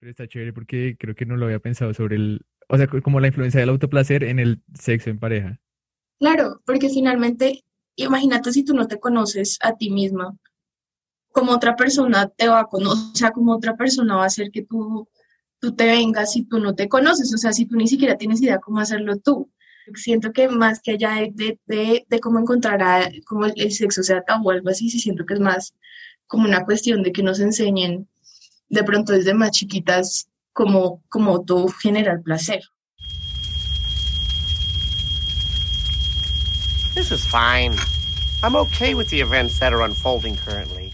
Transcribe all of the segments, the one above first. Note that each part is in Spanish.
Pero está chévere porque creo que no lo había pensado sobre el, o sea, como la influencia del autoplacer en el sexo en pareja. Claro, porque finalmente, imagínate si tú no te conoces a ti misma, como otra persona te va a conocer, o sea, como otra persona va a hacer que tú, tú te vengas si tú no te conoces, o sea, si tú ni siquiera tienes idea cómo hacerlo tú. Siento que más que allá de, de, de cómo encontrar a, cómo el, sexo sea tabú o algo así, sí siento que es más como una cuestión de que nos enseñen de pronto desde más chiquitas como, como todo generar placer. This is fine. I'm okay with the events that are unfolding currently.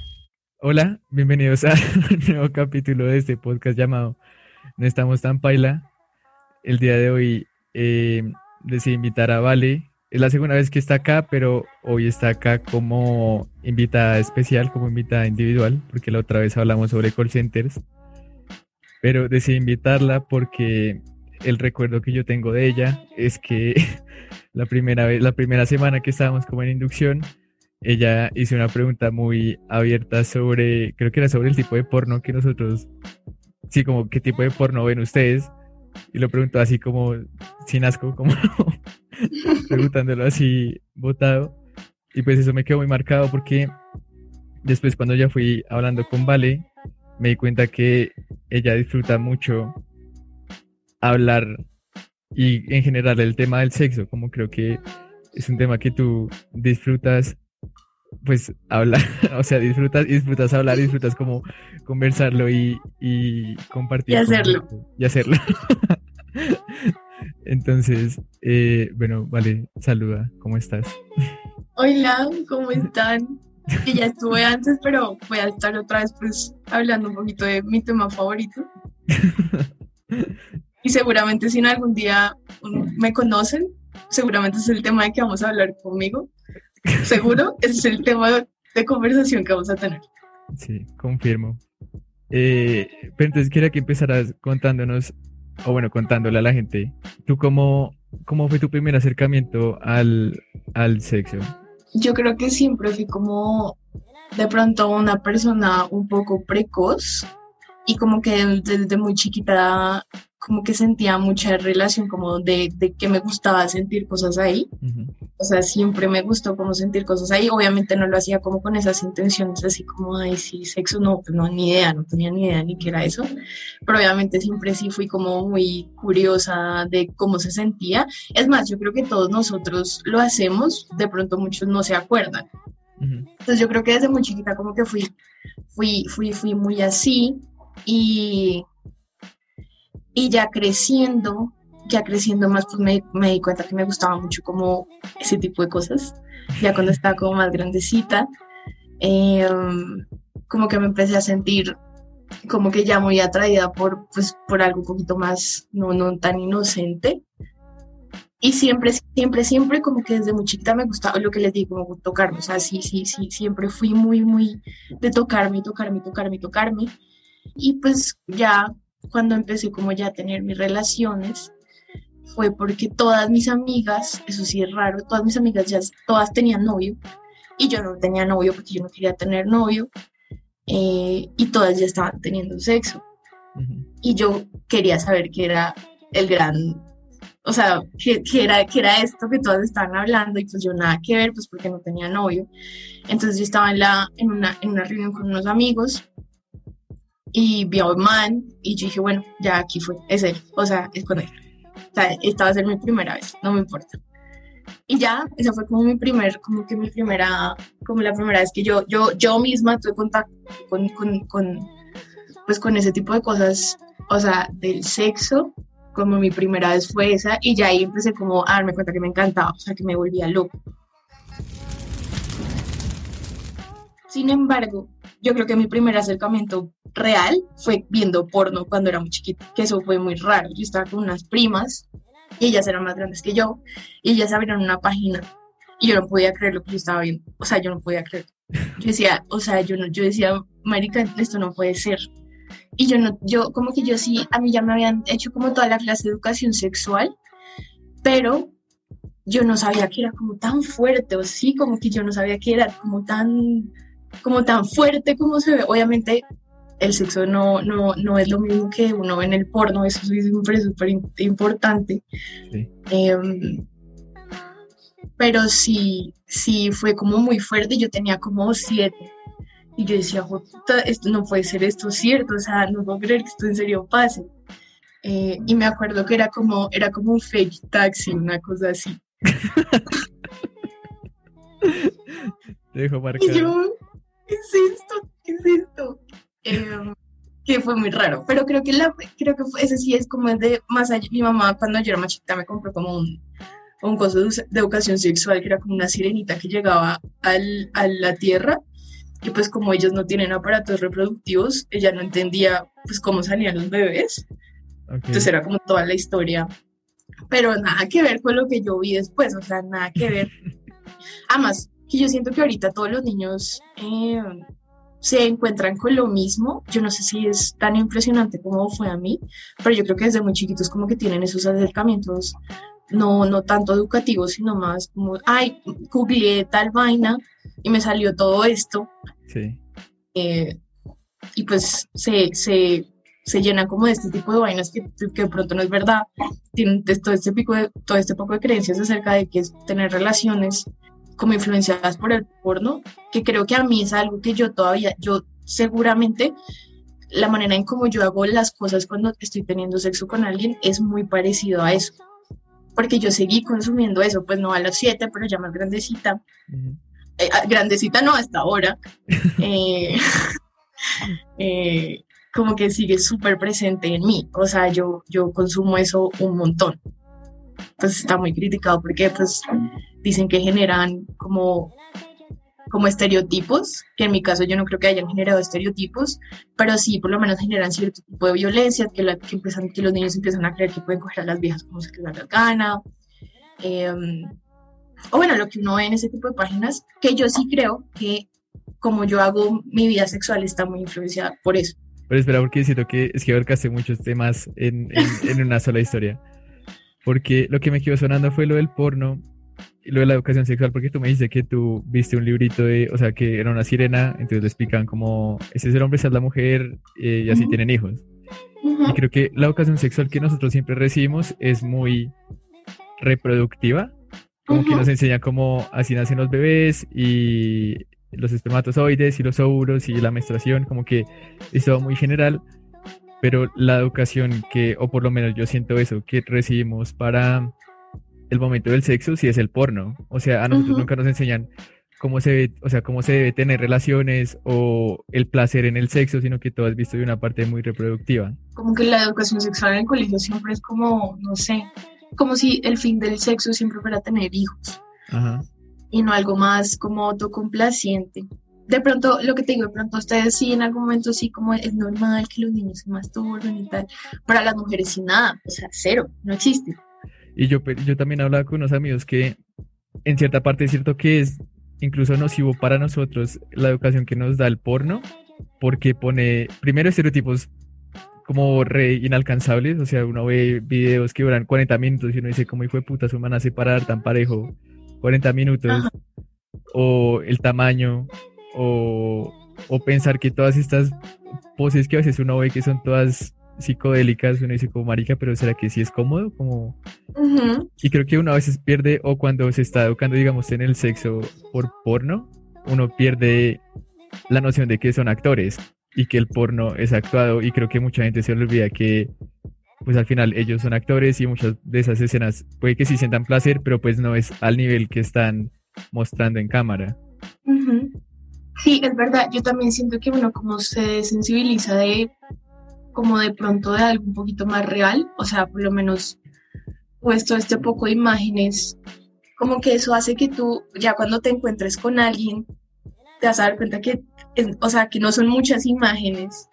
Hola, bienvenidos a un nuevo capítulo de este podcast llamado No estamos tan paila. El día de hoy eh, decidí invitar a Vale. Es la segunda vez que está acá, pero hoy está acá como invitada especial, como invitada individual, porque la otra vez hablamos sobre call centers. Pero decidí invitarla porque el recuerdo que yo tengo de ella es que la primera vez, la primera semana que estábamos como en inducción, ella hizo una pregunta muy abierta sobre, creo que era sobre el tipo de porno que nosotros, sí, como qué tipo de porno ven ustedes, y lo preguntó así como sin asco, como preguntándolo así botado, y pues eso me quedó muy marcado porque después cuando ya fui hablando con Vale, me di cuenta que ella disfruta mucho hablar y en general el tema del sexo, como creo que es un tema que tú disfrutas pues hablar, o sea, disfrutas, disfrutas hablar, disfrutas como conversarlo y, y compartir. Y hacerlo. Y hacerlo. Entonces, eh, bueno, vale, saluda, ¿cómo estás? Hola, ¿cómo están? Que ya estuve antes, pero voy a estar otra vez pues hablando un poquito de mi tema favorito. y seguramente si en algún día me conocen, seguramente es el tema de que vamos a hablar conmigo. Seguro, ese es el tema de conversación que vamos a tener. Sí, confirmo. Eh, pero entonces quería que empezaras contándonos, o bueno, contándole a la gente, ¿tú cómo, cómo fue tu primer acercamiento al, al sexo? Yo creo que siempre fui como de pronto una persona un poco precoz y como que desde muy chiquita como que sentía mucha relación como de, de que me gustaba sentir cosas ahí. O sea, siempre me gustó como sentir cosas ahí. Obviamente no lo hacía como con esas intenciones así como, ay, sí, sexo, no, pues no, ni idea, no tenía ni idea ni qué era eso. Pero obviamente siempre sí fui como muy curiosa de cómo se sentía. Es más, yo creo que todos nosotros lo hacemos, de pronto muchos no se acuerdan. Entonces yo creo que desde muy chiquita como que fui, fui, fui, fui muy así y y ya creciendo, ya creciendo más, pues me, me, di cuenta que me gustaba mucho como ese tipo de cosas. Ya cuando estaba como más grandecita, em, como que me empecé a sentir como que ya muy atraída por, pues, por algo un poquito más, no, no tan inocente. Y siempre, siempre, siempre como que desde muy chiquita me gustaba lo que les digo, como tocarme. O sea, sí, sí, sí, siempre fui muy, muy de tocarme, tocarme, tocarme, tocarme. Y pues ya cuando empecé como ya a tener mis relaciones, fue porque todas mis amigas, eso sí es raro, todas mis amigas ya todas tenían novio y yo no tenía novio porque yo no quería tener novio eh, y todas ya estaban teniendo sexo. Y yo quería saber qué era el gran, o sea, qué, era, qué era esto que todas estaban hablando y pues yo nada que ver, pues porque no tenía novio. Entonces yo estaba en, la, en, una, en una reunión con unos amigos y vi a un man y yo dije, bueno, ya aquí fue, es él, o sea, es con él. O sea, esta va a ser mi primera vez, no me importa. Y ya, esa fue como mi primer, como que mi primera, como la primera vez que yo, yo, yo misma tuve contacto con, con, con, pues con ese tipo de cosas, o sea, del sexo, como mi primera vez fue esa, y ya ahí empecé como a darme cuenta que me encantaba, o sea, que me volvía loco. Sin embargo, yo creo que mi primer acercamiento real fue viendo porno cuando era muy chiquita, que eso fue muy raro. Yo estaba con unas primas y ellas eran más grandes que yo y ellas abrieron una página y yo no podía creer lo que yo estaba viendo. O sea, yo no podía creer. Yo decía, o sea, yo no, yo decía, marica, esto no puede ser. Y yo no, yo como que yo sí, a mí ya me habían hecho como toda la clase de educación sexual, pero yo no sabía que era como tan fuerte, o sí, como que yo no sabía que era como tan como tan fuerte como se ve. Obviamente el sexo no, no, no es lo mismo que uno ve en el porno, eso es súper, súper importante. Em, pero sí, sí fue como muy fuerte, yo tenía como siete. Y yo decía, esto no puede ser esto cierto, o sea, no puedo creer que esto en serio pase. Eh, y me acuerdo que era como, era como un fake taxi, una cosa así. Te dejo marcado. Y yo, ¿qué es esto? ¿Qué es esto? Em, que fue muy raro, pero creo que la, creo que ese sí es como de más allá. Mi mamá cuando yo era más chiquita me compró como un, un coso de, educación sexual que era como una sirenita que llegaba al, a la tierra y pues como ellos no tienen aparatos reproductivos, ella no entendía pues cómo salían los bebés. Entonces era como toda la historia, pero nada que ver con lo que yo vi después, o sea, nada que ver. Además, que yo siento que ahorita todos los niños eh, se encuentran con lo mismo. Yo no sé si es tan impresionante como fue a mí, pero yo creo que desde muy chiquitos como que tienen esos acercamientos, no, no tanto educativos, sino más como, ay, googleé tal vaina y me salió todo esto. Sí. Eh, y pues se, se se llenan como de este tipo de vainas que, que de pronto no es verdad, tienen todo este, pico de, todo este poco de creencias acerca de que es tener relaciones como influenciadas por el porno, que creo que a mí es algo que yo todavía, yo seguramente la manera en como yo hago las cosas cuando estoy teniendo sexo con alguien es muy parecido a eso. Porque yo seguí consumiendo eso, pues no a los siete, pero ya más grandecita. Eh, grandecita no, hasta ahora. eh, eh, como que sigue súper presente en mí. O sea, yo, yo consumo eso un montón. Pues está muy criticado porque pues dicen que generan como, como estereotipos, que en mi caso yo no creo que hayan generado estereotipos, pero sí por lo menos generan cierto tipo de violencia, que, la, que, empiezan, que los niños empiezan a creer que pueden coger a las viejas como se les da la gana. Em, o bueno, lo que uno ve en ese tipo de páginas, que yo sí creo que como yo hago mi vida sexual está muy influenciada por eso. Pero espera, porque siento que es que abarcaste muchos temas en, en, una sola historia. Porque lo que me quedó sonando fue lo del porno lo de la educación sexual, porque tú me dices que tú viste un librito de, o sea, que era una sirena, entonces le explican como, ese es el hombre, esa es la mujer, eh, y así tienen hijos. Y creo que la educación sexual que nosotros siempre recibimos es muy reproductiva, como que nos enseña cómo así nacen los bebés y los espermatozoides y los óvulos y la menstruación, como que es todo muy general, pero la educación que, o por lo menos yo siento eso, que recibimos para el momento del sexo, sí es el porno. O sea, a nosotros nunca nos enseñan cómo se, o sea, cómo se debe tener relaciones o el placer en el sexo, sino que todo has visto de una parte muy reproductiva. Como que la educación sexual en el colegio siempre es como, no sé, como si el fin del sexo siempre fuera tener hijos. Ajá y no algo más como autocomplaciente. De pronto, lo que te digo, de pronto ustedes sí en algún momento sí como es normal que los niños se masturben y tal. Para las mujeres sin nada, o sea, cero, no existe. Y yo, yo también hablaba con unos amigos que en cierta parte es cierto que es incluso nocivo para nosotros la educación que nos da el porno, porque pone primero estereotipos como re inalcanzables, o sea, uno ve videos que duran 40 minutos y uno dice, ¿cómo hijo de puta se van a separar tan parejo 40 minutos, o el tamaño, o, pensar que todas estas poses que a veces uno ve que son todas psicodélicas, uno dice como marica, pero ¿será que sí es cómodo? Como... Y creo que uno a veces pierde, o cuando se está educando, digamos, en el sexo por porno, uno pierde la noción de que son actores y que el porno es actuado y creo que mucha gente se olvida que pues al final ellos son actores y muchas de esas escenas puede que sí sientan placer, pero pues no es al nivel que están mostrando en cámara. Sí, es verdad. Yo también siento que uno como se sensibiliza de como de pronto de algo un poquito más real, o sea, por lo menos puesto este poco de imágenes, como que eso hace que tú ya cuando te encuentres con alguien te vas a dar cuenta que, o sea, que no son muchas imágenes,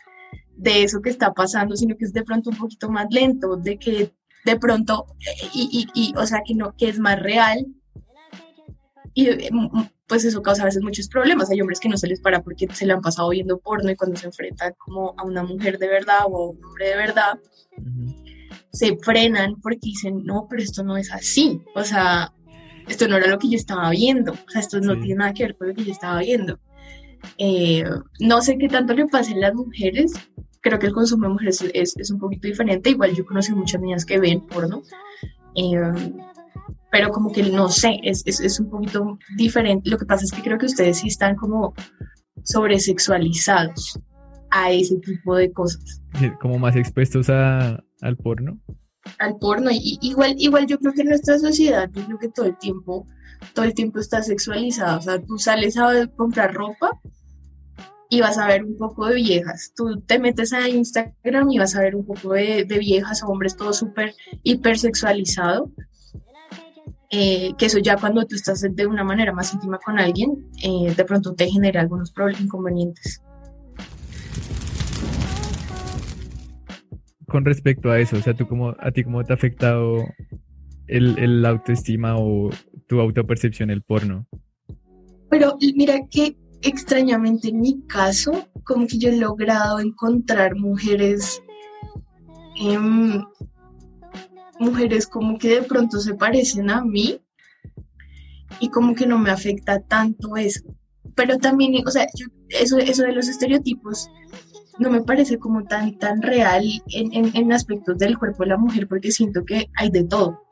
de eso que está pasando, sino que es de pronto un poquito más lento, de que de pronto, y, y, y o sea, que, no, que es más real. Y mm, pues eso causa a veces muchos problemas. Hay hombres que no se les para porque se le han pasado viendo porno y cuando se enfrentan como a una mujer de verdad o a un hombre de verdad, se frenan porque dicen, no, pero esto no es así. O sea, esto no era lo que yo estaba viendo. O sea, esto no tiene nada que ver con lo que yo estaba viendo. Eh, no sé qué tanto le pasa a las mujeres, creo que el consumo de mujeres es, es un poquito diferente, igual yo conocí muchas niñas que ven porno, eh, pero como que no sé, es, es, es, un poquito diferente. Lo que pasa es que creo que ustedes sí están como sobresexualizados a ese tipo de cosas. Como más expuestos a, al porno. Al porno, y, igual, igual yo creo que en nuestra sociedad, yo creo que todo el tiempo, todo el tiempo está sexualizado, o sea, tú sales a comprar ropa y vas a ver un poco de viejas. Tú te metes a Instagram y vas a ver un poco de, viejas o hombres, todo súper hipersexualizado. Eh, que eso ya cuando tú estás de una manera más íntima con alguien, eh, de pronto te genera algunos problemas inconvenientes. Con respecto a eso, o sea, ¿tú cómo, ¿a ti cómo te ha afectado el, el autoestima o tu autopercepción el porno? Pero mira que extrañamente en mi caso, como que yo he logrado encontrar mujeres, em, mujeres como que de pronto se parecen a mí y como que no me afecta tanto eso. Pero también, o sea, eso, eso de los estereotipos no me parece como tan, tan real en, en, en aspectos del cuerpo de la mujer porque siento que hay de todo.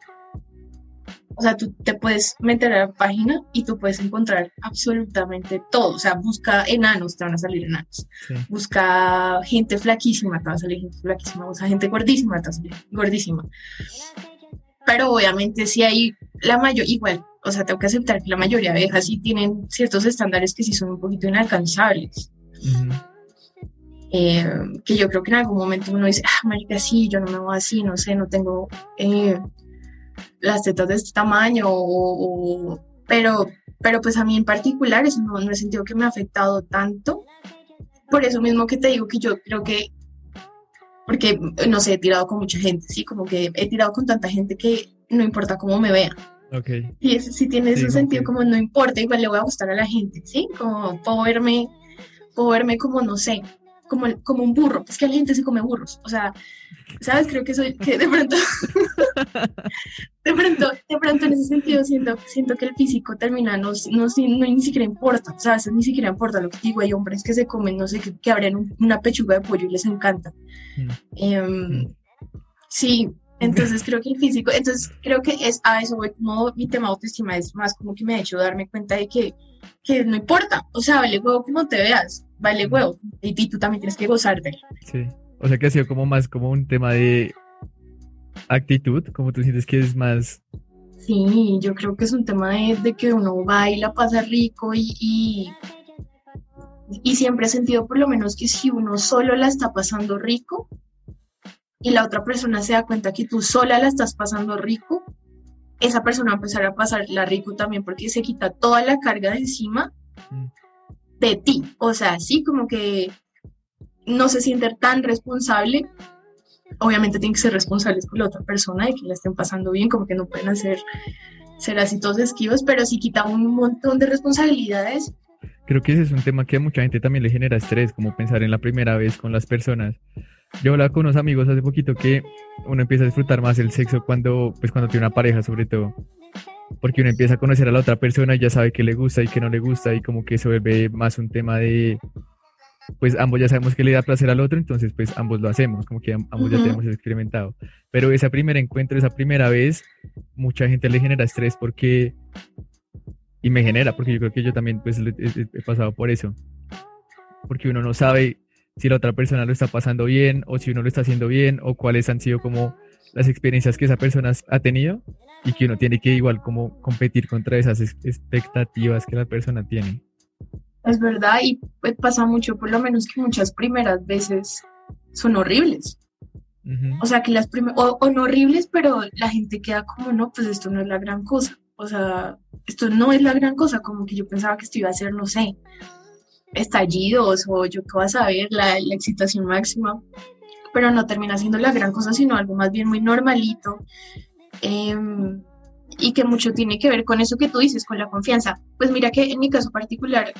O sea, tú te puedes meter a la página y tú puedes encontrar absolutamente todo. O sea, busca enanos, te van a salir enanos. Busca gente flaquísima, te va a salir gente flaquísima. Busca gente gordísima, te va a salir gordísima. Pero obviamente si hay la mayor, igual, o sea, tengo que aceptar que la mayoría de abejas sí tienen ciertos estándares que sí son un poquito inalcanzables. Eh, que yo creo que en algún momento uno dice, ah, marica, sí, yo no me voy así, no sé, no tengo eh, las tetas de este tamaño, o, pero, pero pues a mí en particular eso no, no he sentido que me ha afectado tanto. Por eso mismo que te digo que yo creo que, porque no sé, he tirado con mucha gente, sí, como que he tirado con tanta gente que no importa cómo me vea. Okay. Y eso sí tiene ese sentido, como no importa, igual le voy a gustar a la gente, ¿sí? Como puedo verme, puedo verme como, no sé, como, como un burro, es que la gente se come burros, o sea, ¿sabes? Creo que soy, que de pronto, de pronto, de pronto en ese sentido siento, siento que el físico termina, no, no, no ni siquiera importa, ¿sabes? Ni siquiera importa lo que digo, hay hombres que se comen, no sé, que, que abren una pechuga de pollo y les encanta. Mm. Mm. sí, entonces creo que el físico, entonces creo que es a eso voy, como mi tema de autoestima es más como que me ha hecho darme cuenta de que, que no importa, o sea, vale huevo como te veas, vale huevo, y, tú también tienes que gozarte. Sí. O sea que ha sido como más como un tema de actitud, como tú sientes que es más... Sí, yo creo que es un tema de, que uno baila, pasa rico y, y, y, siempre he sentido por lo menos que si uno solo la está pasando rico y la otra persona se da cuenta que tú sola la estás pasando rico, esa persona va a empezar a pasarla rico también porque se quita toda la carga de encima mm. De ti. O sea, sí, como que no se siente tan responsable. Obviamente tienen que ser responsables con la otra persona de que la estén pasando bien, como que no pueden hacer ser así todos esquivos, pero sí quita un montón de responsabilidades. Creo que ese es un tema que a mucha gente también le genera estrés, como pensar en la primera vez con las personas. Yo hablaba con unos amigos hace poquito que uno empieza a disfrutar más el sexo cuando, pues cuando tiene una pareja, sobre todo. Porque uno empieza a conocer a la otra persona y ya sabe qué le gusta y qué no le gusta y como que se vuelve más un tema de, pues ambos ya sabemos que le da placer al otro, entonces pues ambos lo hacemos, como que ambos ya tenemos experimentado. Pero ese primer encuentro, esa primera vez, mucha gente le genera estrés porque, y me genera, porque yo creo que yo también pues he, pasado por eso, porque uno no sabe si la otra persona lo está pasando bien o si uno lo está haciendo bien o cuáles han sido como las experiencias que esa persona ha tenido y que uno tiene que igual como competir contra esas expectativas que la persona tiene. Es verdad, y pues, pasa mucho, por lo menos que muchas primeras veces son horribles. O sea, que las primeras, o, no horribles, pero la gente queda como, no, pues esto no es la gran cosa. O sea, esto no es la gran cosa, como que yo pensaba que esto iba a ser, no sé, estallidos o yo qué vas a ver, la, la excitación máxima, pero no termina siendo la gran cosa, sino algo más bien muy normalito. Eh, y que mucho tiene que ver con eso que tú dices, con la confianza. Pues mira que en mi caso particular,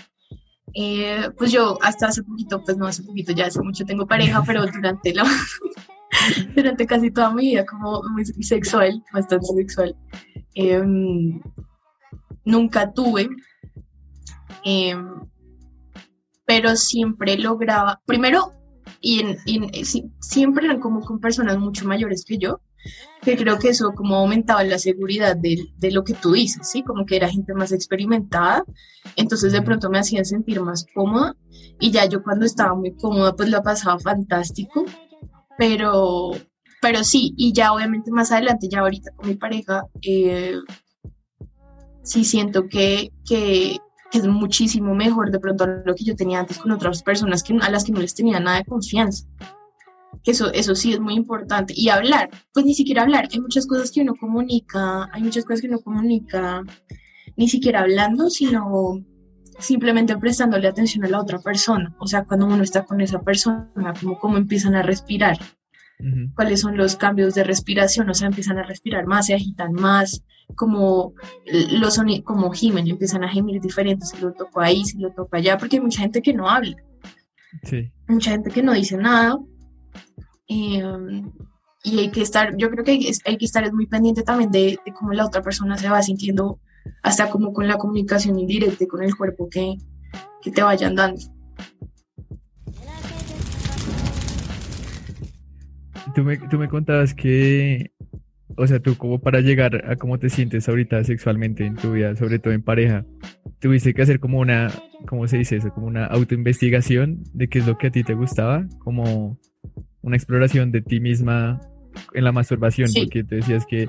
eh, pues yo hasta hace poquito, pues no hace poquito, ya hace mucho tengo pareja, pero durante la durante casi toda mi vida como muy sexual, bastante sexual, em, nunca tuve em, pero siempre lograba, primero, y, en, y siempre eran como con personas mucho mayores que yo, que creo que eso como aumentaba la seguridad de, de, lo que tú dices, ¿sí? Como que era gente más experimentada, entonces de pronto me hacían sentir más cómoda. Y ya yo cuando estaba muy cómoda pues la pasaba fantástico, pero, pero sí, y ya obviamente más adelante, ya ahorita con mi pareja, eh, sí siento que, que, es muchísimo mejor de pronto lo que yo tenía antes con otras personas que, a las que no les tenía nada de confianza que eso, eso sí es muy importante. Y hablar, pues ni siquiera hablar, hay muchas cosas que uno comunica, hay muchas cosas que uno comunica ni siquiera hablando, sino simplemente prestándole atención a la otra persona. O sea, cuando uno está con esa persona, como cómo empiezan a respirar, cuáles son los cambios de respiración, o sea, empiezan a respirar más, se agitan más, como los como gimen, empiezan a gemir diferentes, si lo toco ahí, si lo toco allá, porque hay mucha gente que no habla. Sí. Mucha gente que no dice nada, Em, y hay que estar, yo creo que hay, que estar muy pendiente también de, cómo la otra persona se va sintiendo, hasta como con la comunicación indirecta con el cuerpo que, que te vayan dando. Tú me, tú me contabas que, o sea, tú como para llegar a cómo te sientes ahorita sexualmente en tu vida, sobre todo en pareja, tuviste que hacer como una, ¿cómo se dice eso? Como una autoinvestigación de qué es lo que a ti te gustaba, como una exploración de ti misma en la masturbación, porque te decías que,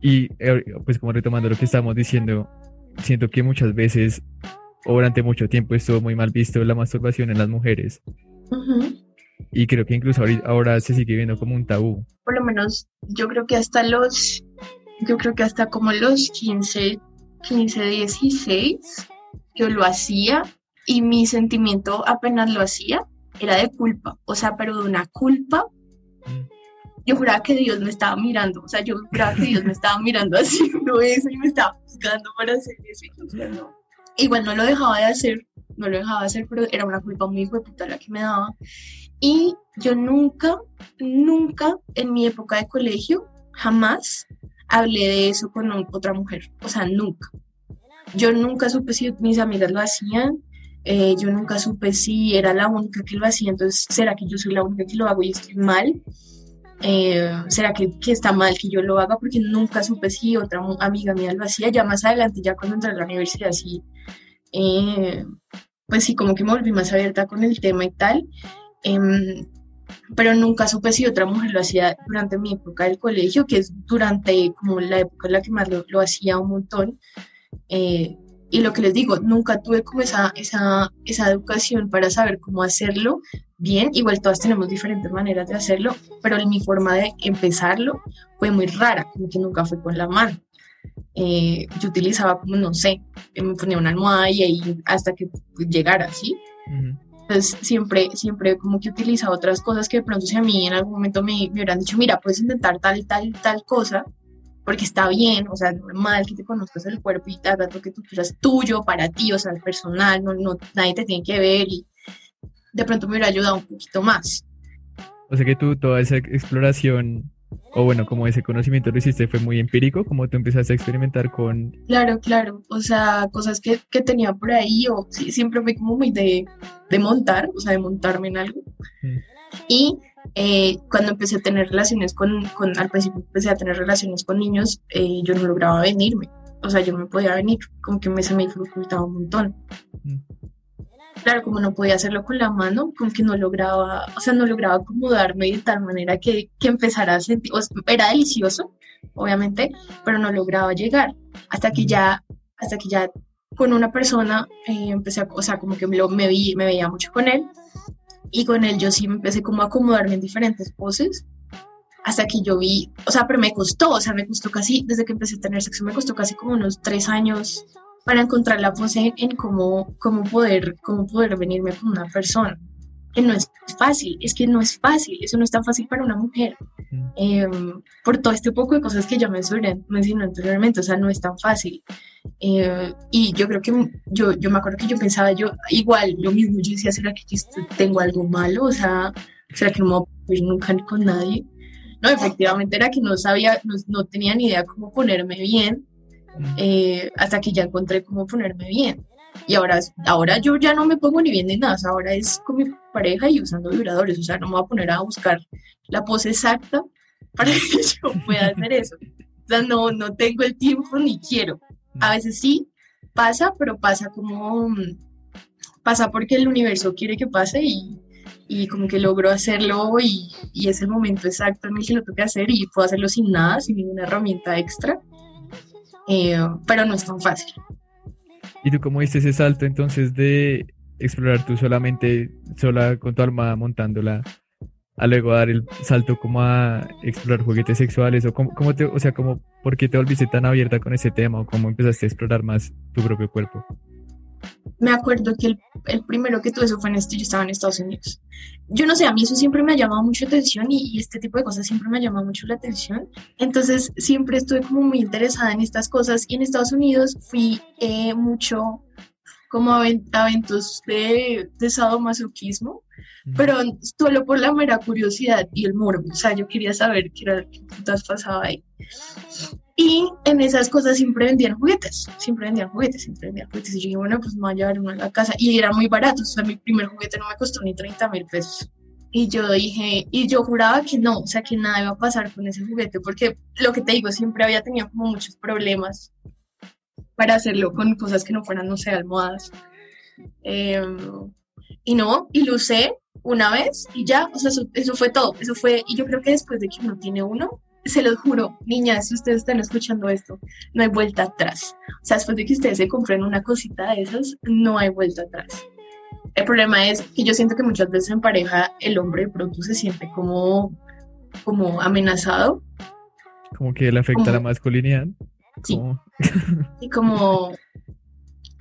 y eh, pues como retomando lo que estábamos diciendo, siento que muchas veces o durante mucho tiempo estuvo muy mal visto la masturbación en las mujeres. Y creo que incluso ahora, se sigue viendo como un tabú. Por lo menos yo creo que hasta los, yo creo que hasta como los 15, 15, 16, yo lo hacía y mi sentimiento apenas lo hacía era de culpa, o sea, pero de una culpa. Yo juraba que Dios me estaba mirando, o sea, yo juraba que Dios me estaba mirando haciendo eso y me estaba juzgando para hacer eso. Y no. Igual no lo dejaba de hacer, no lo dejaba de hacer, pero era una culpa muy puta la que me daba. Y yo nunca, nunca en mi época de colegio, jamás hablé de eso con otra mujer, o sea, nunca. Yo nunca supe si mis amigas lo hacían, eh, yo nunca supe si era la única que lo hacía, entonces, ¿será que yo soy la única que lo hago y estoy mal? Eh, ¿Será que, que, está mal que yo lo haga? Porque nunca supe si otra amiga mía lo hacía. Ya más adelante, ya cuando entré a la universidad, sí, eh, pues sí, como que me volví más abierta con el tema y tal. Em, pero nunca supe si otra mujer lo hacía durante mi época del colegio, que es durante como la época en la que más lo, lo hacía un montón. Eh, y lo que les digo, nunca tuve como esa, esa, esa educación para saber cómo hacerlo bien. Igual todas tenemos diferentes maneras de hacerlo, pero mi forma de empezarlo fue muy rara, como que nunca fue con la mano. Eh, yo utilizaba como, no sé, me ponía una almohada y ahí hasta que llegara, ¿sí? Entonces siempre, siempre como que utilizaba otras cosas que de pronto si a mí en algún momento me, me hubieran dicho, mira, puedes intentar tal, tal, tal cosa, porque está bien, o sea, es normal que te conozcas el cuerpo y te hagas lo que tú quieras tuyo, para ti, o sea, personal, no, no, nadie te tiene que ver y de pronto me hubiera ayudado un poquito más. O sea que tú toda esa exploración, o bueno, como ese conocimiento lo hiciste, fue muy empírico, como tú empezaste a experimentar con... Claro, claro, o sea, cosas que, que tenía por ahí, o sí, siempre fue como muy de, de montar, o sea, de montarme en algo. Mm. Y eh, cuando empecé a tener relaciones con, con, al principio empecé a tener relaciones con niños, eh, yo no lograba venirme. O sea, yo no podía venir, como que me, se me dificultaba un montón. Mm. Claro, como no podía hacerlo con la mano, como que no lograba, o sea, no lograba acomodarme de tal manera que, que empezara a sentir, era delicioso, obviamente, pero no lograba llegar. Hasta que mm. ya, hasta que ya con una persona eh, empecé a, o sea, como que me, lo, me, vi, me veía mucho con él y con él yo sí me empecé como a acomodarme en diferentes poses hasta que yo vi, o sea, pero me costó, o sea, me costó casi, desde que empecé a tener sexo, me costó casi como unos tres años para encontrar la pose en cómo, cómo, poder, cómo poder venirme con una persona que no es fácil, es que no es fácil, eso no es tan fácil para una mujer, em, por todo este poco de cosas que ya mencioné, mencioné anteriormente, o sea, no es tan fácil. Eh, y yo creo que yo, yo me acuerdo que yo pensaba, yo igual, lo mismo, yo decía, ¿será que yo tengo algo malo? O sea, ¿será que no me voy a nunca con nadie? No, efectivamente era que no sabía, no, no tenía ni idea cómo ponerme bien, eh, hasta que ya encontré cómo ponerme bien. Y ahora, ahora yo ya no me pongo ni bien ni nada, ahora es con mi pareja y usando vibradores, o sea, no me voy a poner a buscar la pose exacta para que yo pueda hacer eso. O sea, no, no tengo el tiempo ni quiero. A veces sí pasa, pero pasa como, pasa porque el universo quiere que pase y, y como que logro hacerlo y, y, es el momento exacto en el que lo tengo que hacer y puedo hacerlo sin nada, sin ninguna herramienta extra, eh, pero no es tan fácil. ¿Y tú cómo viste ese salto entonces de explorar tú solamente, sola con tu alma montándola, a luego dar el salto como a explorar juguetes sexuales o cómo, cómo te, o sea, como, ¿por qué te volviste tan abierta con ese tema o cómo empezaste a explorar más tu propio cuerpo? me acuerdo que el, primero que tuve eso fue en este, yo estaba en Estados Unidos. Yo no sé, a mí eso siempre me ha llamado mucho atención y, este tipo de cosas siempre me ha llamado mucho la atención. Entonces siempre estuve como muy interesada en estas cosas y en Estados Unidos fui eh, mucho como a, eventos de, de sadomasoquismo, pero solo por la mera curiosidad y el morbo. O sea, yo quería saber qué era, qué putas pasaba ahí. Y en esas cosas siempre vendían juguetes, siempre vendían juguetes, siempre vendían juguetes. Y yo dije, bueno, pues me voy a llevar uno a la casa. Y era muy barato, o sea, mi primer juguete no me costó ni 30 mil pesos. Y yo dije, y yo juraba que no, o sea, que nada iba a pasar con ese juguete, porque lo que te digo, siempre había tenido como muchos problemas para hacerlo con cosas que no fueran, no sé, almohadas. Em, y no, y lo usé una vez y ya, o sea, eso, eso fue todo. Eso fue, y yo creo que después de que uno tiene uno, se los juro, niñas, si ustedes están escuchando esto, no hay vuelta atrás. O sea, después de que ustedes se compren una cosita de esas, no hay vuelta atrás. El problema es que yo siento que muchas veces en pareja el hombre de pronto se siente como, como amenazado. Como que le afecta la masculinidad. Sí. y como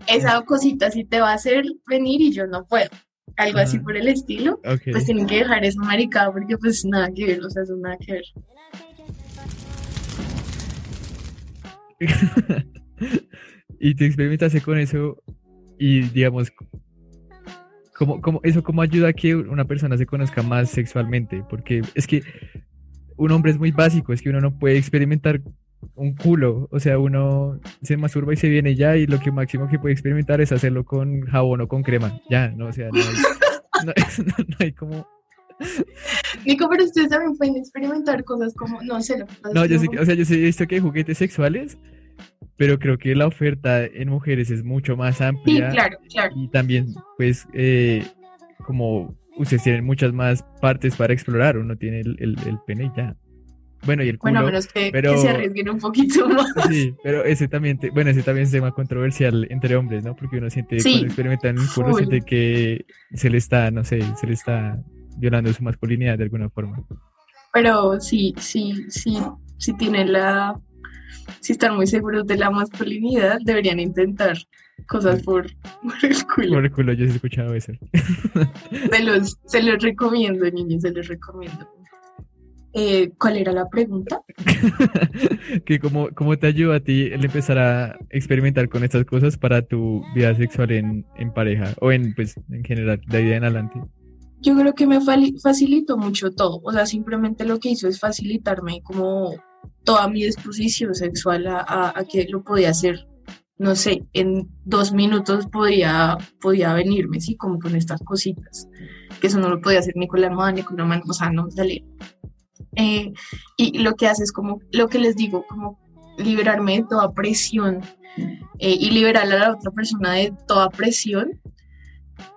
esa cosita sí te va a hacer venir y yo no puedo. Algo así por el estilo. Pues tienen que dejar eso maricado porque pues nada que ver, o sea, eso nada que ver. y te experimentaste con eso y digamos, como, como, ¿eso cómo ayuda a que una persona se conozca más sexualmente? Porque es que un hombre es muy básico, es que uno no puede experimentar un culo, o sea, uno se masturba y se viene ya y lo que máximo que puede experimentar es hacerlo con jabón o con crema, ya, no, o sea, no no hay como Nico, pero ustedes también pueden experimentar cosas como, no sé, lo que No, yo sé, o sea, yo sé, he visto que hay juguetes sexuales, pero creo que la oferta en mujeres es mucho más amplia. Sí, claro, claro. Y también, pues, eh, como ustedes tienen muchas más partes para explorar, uno tiene el, el, el pene y ya. Bueno, y el culo. Bueno, menos que, pero, que se arriesguen un poquito más. Sí, pero ese también, bueno, ese también es tema controversial entre hombres, ¿no? Porque uno siente, cuando experimenta en el culo, siente que se le está, no sé, se le está violando su masculinidad de alguna forma. Pero sí, sí, sí, si tienen la, si están muy seguros de la masculinidad, deberían intentar cosas por, el culo. Por el culo, yo he escuchado eso. Se los, se los recomiendo, niños, se los recomiendo. Eh, ¿Cuál era la pregunta? que cómo, cómo, te ayuda a ti el empezar a experimentar con estas cosas para tu vida sexual en, en pareja o en, pues, en general, de ahí en adelante yo creo que me facilitó mucho todo. O sea, simplemente lo que hizo es facilitarme como toda mi disposición sexual a, que lo podía hacer. No sé, en dos minutos podía, podía venirme, sí, como con estas cositas. Que eso no lo podía hacer ni con la almohada ni con la mano, o sea, no salía. Eh, y lo que hace es como, lo que les digo, como liberarme de toda presión eh, y liberar a la otra persona de toda presión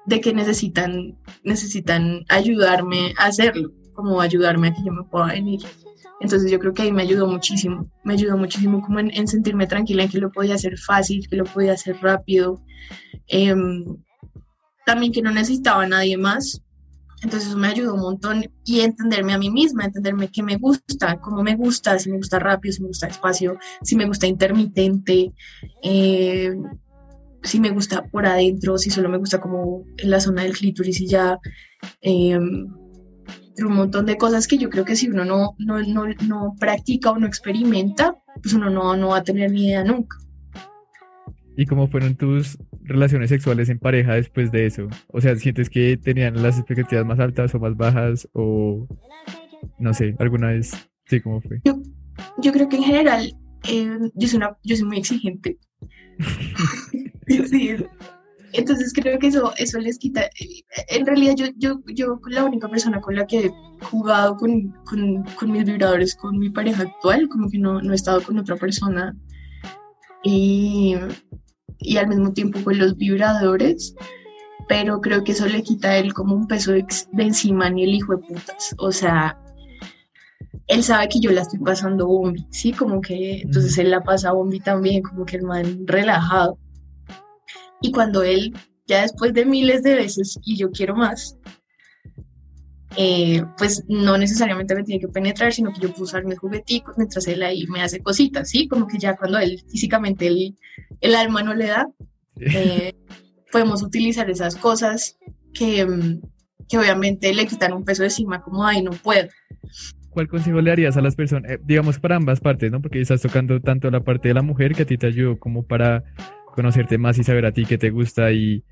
de que necesitan, necesitan ayudarme a hacerlo, como ayudarme a que yo me pueda venir. Entonces yo creo que ahí me ayudó muchísimo, me ayudó muchísimo como en, sentirme tranquila, en que lo podía hacer fácil, que lo podía hacer rápido, em, también que no necesitaba a nadie más. Entonces eso me ayudó un montón y entenderme a mí misma, entenderme qué me gusta, cómo me gusta, si me gusta rápido, si me gusta despacio, si me gusta intermitente, eh, si me gusta por adentro, si solo me gusta como en la zona del clítoris y ya. Eh, un montón de cosas que yo creo que si uno no, no, no, no practica o no experimenta, pues uno no, no va a tener ni idea nunca. ¿Y cómo fueron tus relaciones sexuales en pareja después de eso? O sea, ¿sientes que tenían las expectativas más altas o más bajas? O no sé, alguna vez, sí, ¿cómo fue? Yo, yo creo que en general eh, yo, soy una, yo soy muy exigente. sí, Entonces creo que eso, eso les quita. En realidad yo, yo, yo la única persona con la que he jugado con, con, con mis vibradores, con mi pareja actual, como que no, no he estado con otra persona. Y, y al mismo tiempo con los vibradores, pero creo que eso le quita a él como un peso de, de encima ni el hijo de putas. O sea, él sabe que yo la estoy pasando bombi, ¿sí? Como que entonces él la pasa bombi también, como que el man relajado. Y cuando él, ya después de miles de veces, y yo quiero más, eh, pues no necesariamente me tiene que penetrar, sino que yo puedo usar mis jugueticos mientras él ahí me hace cositas, ¿sí? Como que ya cuando él físicamente el, el alma no le da, eh, podemos utilizar esas cosas que, que obviamente le quitan un peso de encima, como, ay, no puedo. ¿Cuál consejo le harías a las personas? Eh, digamos para ambas partes, ¿no? Porque estás tocando tanto la parte de la mujer que a ti te ayudó como para conocerte más y saber a ti qué te gusta y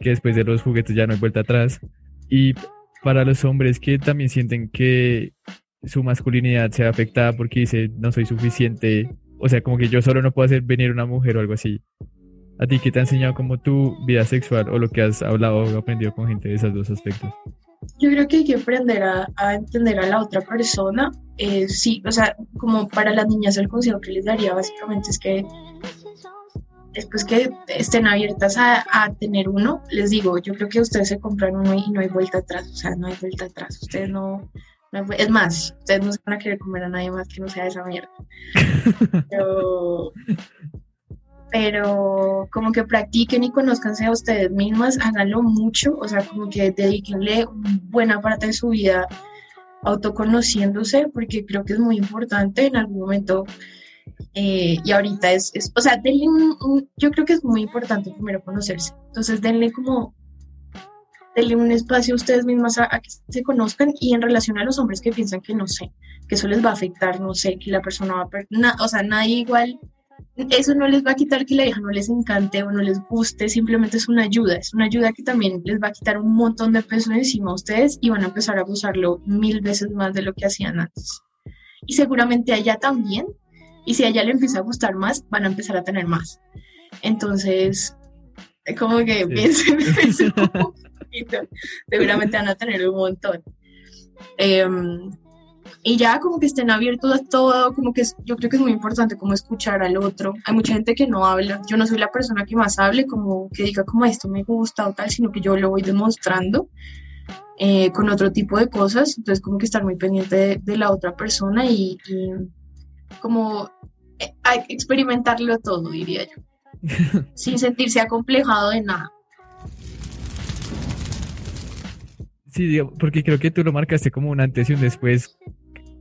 que después de los juguetes ya no hay vuelta atrás. Y para los hombres que también sienten que su masculinidad se afectada porque dice no soy suficiente, o sea, como que yo solo no puedo hacer venir una mujer o algo así. ¿A ti qué te ha enseñado como tu vida sexual o lo que has hablado o aprendido con gente de esos dos aspectos? Yo creo que hay que aprender a, entender a la otra persona. Eh, sí, o sea, como para las niñas el consejo que les daría básicamente es que después que estén abiertas a, tener uno, les digo, yo creo que ustedes se compran uno y no hay vuelta atrás, o sea, no hay vuelta atrás. Ustedes no, es más, ustedes no se van a querer comer a nadie más que no sea esa mierda. Pero, pero como que practiquen y conozcanse a ustedes mismas, háganlo mucho, o sea, como que dediquenle buena parte de su vida autoconociéndose, porque creo que es muy importante en algún momento. Eh, y ahorita es, o sea, denle un, yo creo que es muy importante primero conocerse. Entonces, denle como, denle un espacio a ustedes mismas a, que se conozcan y en relación a los hombres que piensan que no sé, que eso les va a afectar, no sé, que la persona va a perder, o sea, nadie igual eso no les va a quitar que la hija no les encante o no les guste, simplemente es una ayuda, es una ayuda que también les va a quitar un montón de peso encima a ustedes y van a empezar a usarlo mil veces más de lo que hacían antes. Y seguramente allá también, y si a ella le empieza a gustar más, van a empezar a tener más. Entonces, como que piensen, un poquito, seguramente van a tener un montón. Em, y ya como que estén abiertos a todo, como que yo creo que es muy importante como escuchar al otro. Hay mucha gente que no habla, yo no soy la persona que más hable, como que diga como esto me gusta o tal, sino que yo lo voy demostrando eh, con otro tipo de cosas, entonces como que estar muy pendiente de, la otra persona y, como eh, experimentarlo todo, diría yo, sin sentirse acomplejado de nada. Sí, porque creo que tú lo marcaste como un antes y un después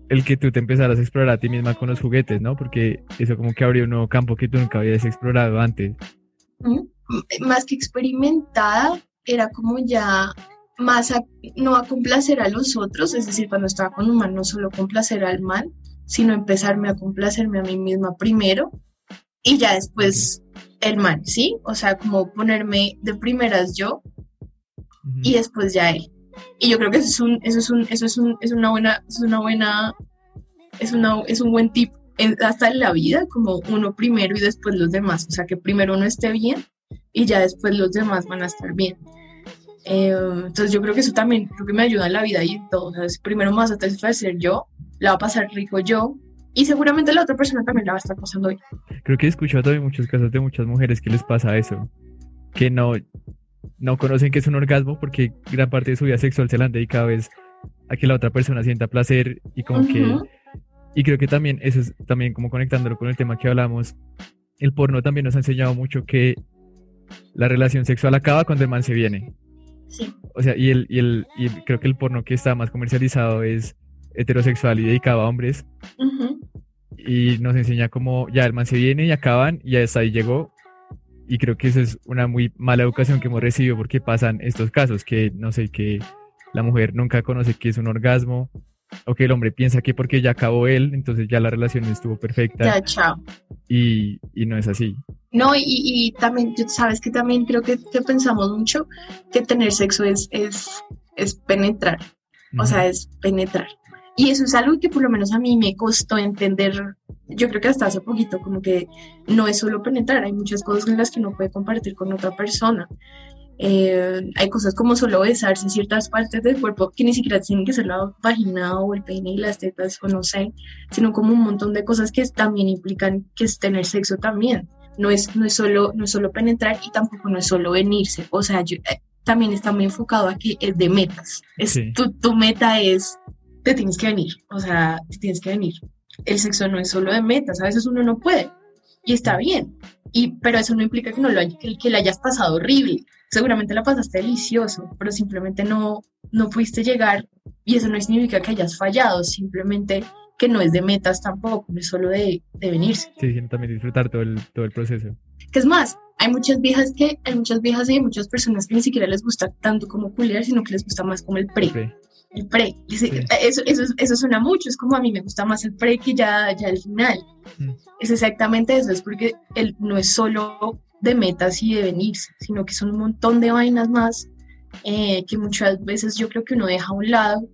el que tú te empezaras a explorar a ti misma con los juguetes, ¿no? Porque eso como que abrió un nuevo campo que tú nunca habías explorado antes. Más que experimentada, era como ya más a, no a complacer a los otros, es decir, cuando estaba con un man, no solo complacer al man, sino empezarme a complacerme a mí misma primero y ya después el man, ¿sí? O sea, como ponerme de primeras yo y después ya él. Y yo creo que eso es un, eso es un, eso es un, es una buena, es una buena, es una, es un buen tip hasta en la vida, como uno primero y después los demás. O sea, que primero uno esté bien y ya después los demás van a estar bien. Eh, entonces yo creo que eso también creo que me ayuda en la vida y en todo. O sea, primero más a ser yo, la va a pasar rico yo y seguramente la otra persona también la va a estar pasando bien. Creo que he escuchado también muchos casos de muchas mujeres que les pasa eso, que no no conocen que es un orgasmo porque gran parte de su vida sexual se la han dedicado vez a que la otra persona sienta placer y como que... Y creo que también eso es también como conectándolo con el tema que hablamos, el porno también nos ha enseñado mucho que la relación sexual acaba cuando el man se viene. Sí. O sea, y, el, y, el, y creo que el porno que está más comercializado es heterosexual y dedicado a hombres. Y nos enseña como ya el man se viene y acaban y hasta ahí llegó y creo que eso es una muy mala educación que hemos recibido porque pasan estos casos que, no sé, que la mujer nunca conoce qué es un orgasmo o que el hombre piensa que porque ya acabó él, entonces ya la relación estuvo perfecta. Ya, chao. Y, y no es así. No, y, y también, sabes que también creo que, que, pensamos mucho que tener sexo es, es, es penetrar, o sea, es penetrar. Y eso es algo que por lo menos a mí me costó entender yo creo que hasta hace poquito, como que no es solo penetrar, hay muchas cosas en las que uno puede compartir con otra persona. Eh, hay cosas como solo besarse ciertas partes del cuerpo que ni siquiera tienen que ser la vagina o el peine y las tetas o no sé, sino como un montón de cosas que también implican que es tener sexo también. No es, no es, solo, no es solo penetrar y tampoco no es solo venirse. O sea, yo, eh, también está muy enfocado a que es de metas. Es, tu, tu meta es, te tienes que venir, o sea, te tienes que venir. El sexo no es solo de metas, a veces uno no puede y está bien, y, pero eso no implica que, no lo, que, que le hayas pasado horrible. Seguramente la pasaste delicioso, pero simplemente no, no pudiste llegar y eso no significa que hayas fallado, simplemente que no es de metas tampoco, no es solo de, de venirse. Sí, sino también disfrutar todo el, todo el proceso. Que es más, hay muchas viejas que, hay muchas viejas y hay muchas personas que ni siquiera les gusta tanto como culiar, sino que les gusta más como el pre. El pre. El pre. Eso, eso, eso, suena mucho, es como a mí me gusta más el pre que ya, ya el final. Mm. Es exactamente eso, es porque él no es solo de metas y de venirse, sino que son un montón de vainas más eh, que muchas veces yo creo que uno deja a un lado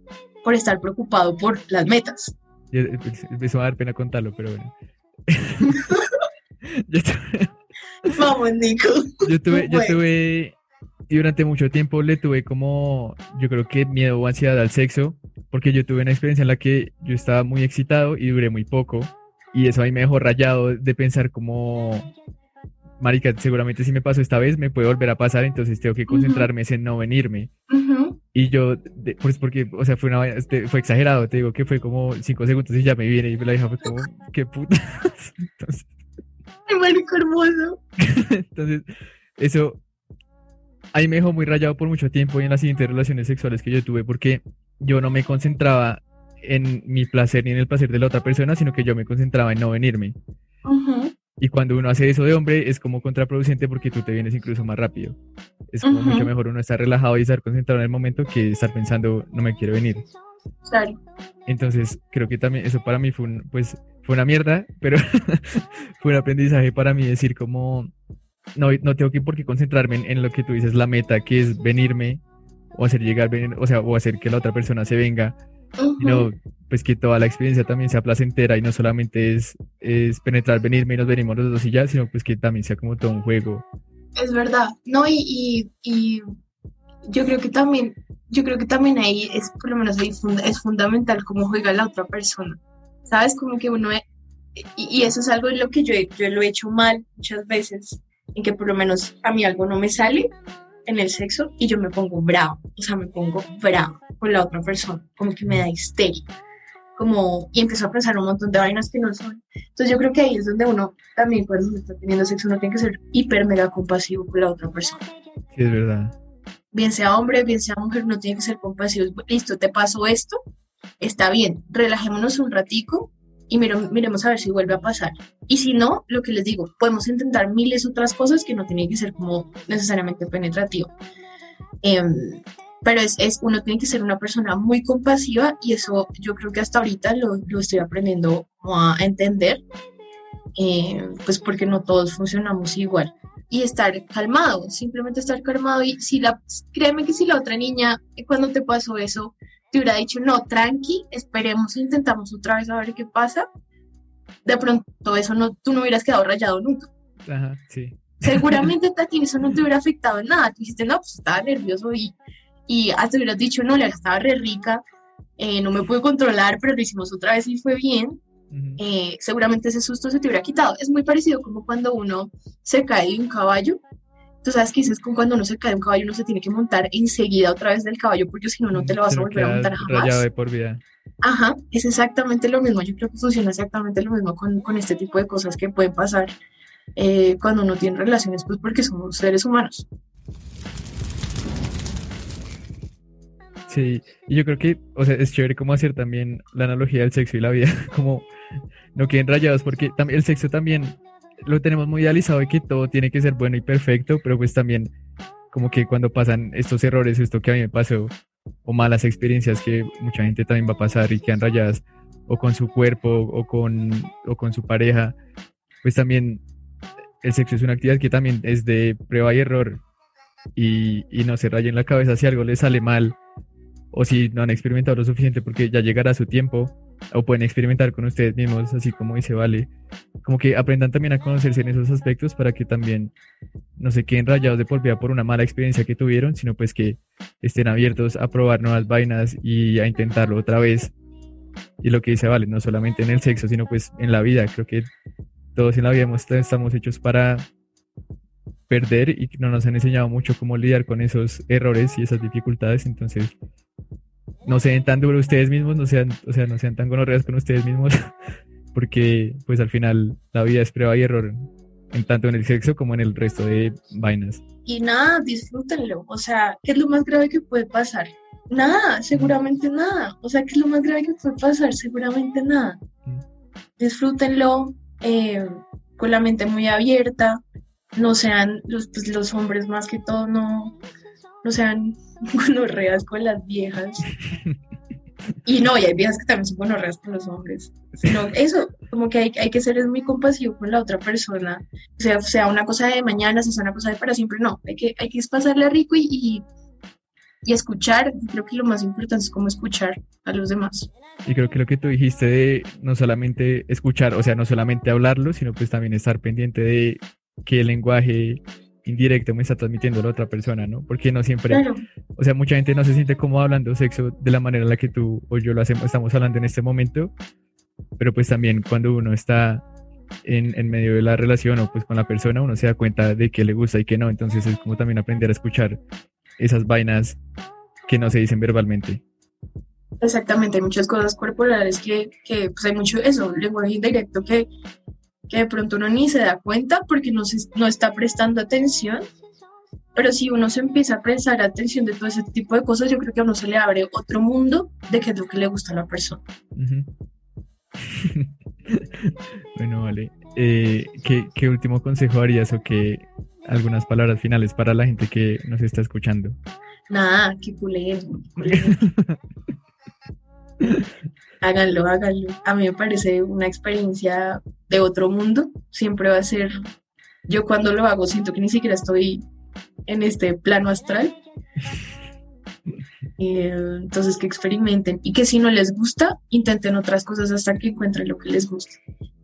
por estar preocupado por las metas. Eh, empezó a dar pena contarlo, pero bueno. Vamos, Nico. Yo tuve, yo tuve, y durante mucho tiempo le tuve como, yo creo que miedo o ansiedad al sexo, porque yo tuve una experiencia en la que yo estaba muy excitado y duré muy poco, y eso ahí me dejó rayado de pensar como, marica, seguramente si me pasó esta vez me puede volver a pasar, entonces tengo que concentrarme en no venirme. Y yo, pues porque, o sea, fue, una, este, fue exagerado, te digo que fue como cinco segundos y ya me viene y la hija fue como, qué puta. Entonces, ¡Ay, marico hermoso! Entonces, eso ahí me dejó muy rayado por mucho tiempo y en las siguientes relaciones sexuales que yo tuve porque yo no me concentraba en mi placer ni en el placer de la otra persona, sino que yo me concentraba en no venirme. Y cuando uno hace eso de hombre es como contraproducente porque tú te vienes incluso más rápido. Es como mucho mejor uno estar relajado y estar concentrado en el momento que estar pensando no me quiero venir. Claro. Entonces creo que también eso para mí fue un, pues fue una mierda, pero fue un aprendizaje para mí decir como no, no tengo que por qué concentrarme en, lo que tú dices, la meta, que es venirme o hacer llegar, o sea, o hacer que la otra persona se venga, sino pues que toda la experiencia también sea placentera y no solamente es, es penetrar, venirme y nos venimos los dos y ya, sino pues que también sea como todo un juego. Es verdad, no, y, y, yo creo que también, yo creo que también ahí es, por lo menos ahí es fundamental cómo juega la otra persona, ¿sabes? Como que uno, y, eso es algo en lo que yo, yo lo he hecho mal muchas veces, en que por lo menos a mí algo no me sale en el sexo y yo me pongo bravo, o sea, me pongo bravo con la otra persona, como que me da histeria, como, y empiezo a pensar un montón de vainas que no son. Entonces yo creo que ahí es donde uno también cuando está teniendo sexo uno tiene que ser hiper mega compasivo con la otra persona. Sí, es verdad. Bien sea hombre, bien sea mujer, no tiene que ser compasivo. Listo, te pasó esto, está bien, relajémonos un ratico y miremos a ver si vuelve a pasar. Y si no, lo que les digo, podemos intentar miles otras cosas que no tienen que ser como necesariamente penetrativo. Em, pero es, es, uno tiene que ser una persona muy compasiva y eso yo creo que hasta ahorita lo, lo estoy aprendiendo a entender, eh, pues porque no todos funcionamos igual. Y estar calmado, simplemente estar calmado y si la, créeme que si la otra niña, cuando te pasó eso, te hubiera dicho, no, tranqui, esperemos, intentamos otra vez a ver qué pasa, de pronto eso no, tú no hubieras quedado rayado nunca. Ajá, sí. Seguramente Tati eso no te hubiera afectado en nada. Tú dijiste, no, pues estaba nervioso y, y hasta hubieras dicho, no, le estaba re rica, eh, no me pude controlar, pero lo hicimos otra vez y fue bien. Eh, seguramente ese susto se te hubiera quitado. Es muy parecido como cuando uno se cae de un caballo tú sabes que dices cuando uno se cae de un caballo, uno se tiene que montar enseguida otra vez del caballo, porque si no, no te lo vas a volver a montar jamás. de por vida. Ajá, es exactamente lo mismo. Yo creo que funciona exactamente lo mismo con, con este tipo de cosas que pueden pasar eh, cuando uno tiene relaciones, pues porque somos seres humanos. Sí, y yo creo que, o sea, es chévere cómo hacer también la analogía del sexo y la vida, como no queden rayados, porque el sexo también lo tenemos muy idealizado de que todo tiene que ser bueno y perfecto, pero pues también como que cuando pasan estos errores, esto que a mí me pasó, o malas experiencias que mucha gente también va a pasar y quedan rayadas, o con su cuerpo, o con, o con su pareja, pues también el sexo es una actividad que también es de prueba y error, y, y no se rayen la cabeza si algo les sale mal, o si no han experimentado lo suficiente, porque ya llegará su tiempo, o pueden experimentar con ustedes mismos, así como dice Vale, como que aprendan también a conocerse en esos aspectos para que también no se queden rayados de por vida por una mala experiencia que tuvieron, sino pues que estén abiertos a probar nuevas vainas y a intentarlo otra vez. Y lo que dice Vale, no solamente en el sexo, sino pues en la vida, creo que todos en la vida estamos hechos para perder y no nos han enseñado mucho cómo lidiar con esos errores y esas dificultades, entonces no sean tan duros ustedes mismos, no sean, o sea, no sean tan gonorreas con ustedes mismos, porque pues al final la vida es prueba y error, en tanto en el sexo como en el resto de vainas. Y nada, disfrútenlo, o sea, ¿qué es lo más grave que puede pasar? Nada, seguramente nada, o sea, ¿qué es lo más grave que puede pasar? Seguramente nada. Mm. Disfrútenlo eh, con la mente muy abierta, no sean los, pues, los hombres más que todo, no, no sean gonorreas con las viejas. Y no, y hay viejas que también son gonorreas con los hombres. Sino eso, como que hay, hay que ser muy compasivo con la otra persona. O sea, sea una cosa de mañana, sea una cosa de para siempre. No, hay que, hay que pasarle rico y, y, y escuchar. Creo que lo más importante es como escuchar a los demás. Y creo que lo que tú dijiste de no solamente escuchar, o sea, no solamente hablarlo, sino pues también estar pendiente de qué lenguaje indirecto me está transmitiendo la otra persona, ¿no? Porque no siempre, o sea, mucha gente no se siente como hablando sexo de la manera en la que tú o yo lo hacemos, estamos hablando en este momento, pero pues también cuando uno está en, en, medio de la relación o pues con la persona, uno se da cuenta de que le gusta y que no, entonces es como también aprender a escuchar esas vainas que no se dicen verbalmente. Exactamente, hay muchas cosas corporales que, que pues hay mucho eso, lenguaje indirecto que que de pronto uno ni se da cuenta porque no, se, no está prestando atención. Pero si uno se empieza a prestar atención de todo ese tipo de cosas, yo creo que a uno se le abre otro mundo de qué es lo que le gusta a la persona. bueno, vale. Eh, ¿qué, ¿qué, último consejo harías o qué algunas palabras finales para la gente que nos está escuchando? Nada, que culen. háganlo, háganlo. A mí me parece una experiencia de otro mundo. Siempre va a ser, yo cuando lo hago siento que ni siquiera estoy en este plano astral. entonces que experimenten y que si no les gusta, intenten otras cosas hasta que encuentren lo que les gusta.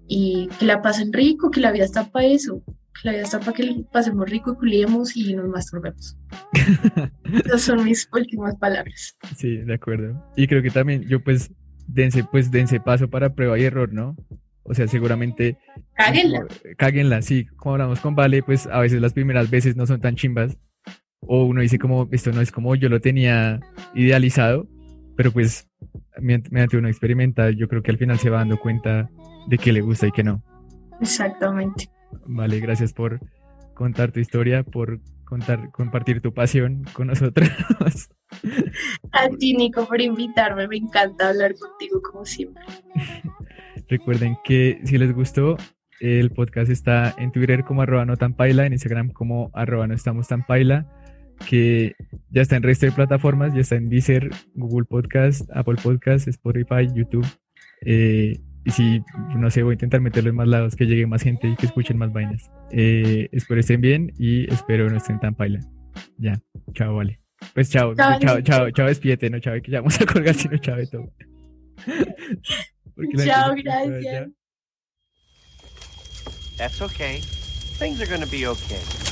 Y que la pasen rico, que la vida está para eso. Que la vida está para que pasemos rico, culiemos y nos masturbemos. Esas son mis últimas palabras. Sí, de acuerdo. Y creo que también yo pues dense, pues dense paso para prueba y error, ¿no? O sea, seguramente... Cáguenla. Cáguenla, sí. Como hablamos con Vale, pues a veces las primeras veces no son tan chimbas. O uno dice como, esto no es como yo lo tenía idealizado, pero pues mediante uno experimenta, yo creo que al final se va dando cuenta de que le gusta y que no. Exactamente. Vale, gracias por contar tu historia, por contar, compartir tu pasión con nosotros. A ti, Nico, por invitarme. Me encanta hablar contigo como siempre. Recuerden que si les gustó, el podcast está en Twitter como arroba no tan paila, en Instagram como arroba no estamos tan paila, que ya está en resto de plataformas, ya está en Deezer, Google Podcast, Apple Podcast, Spotify, YouTube. Eh, y si, no sé, voy a intentar meterlo en más lados, que llegue más gente y que escuchen más vainas. Eh, espero estén bien y espero no estén tan paila. Ya, chao, vale. Pues chao, chao, chao, chao, chao, despídete, no chao, que ya vamos a colgar, si no chao de todo. chao, gracias. That's okay. Things are gonna be okay.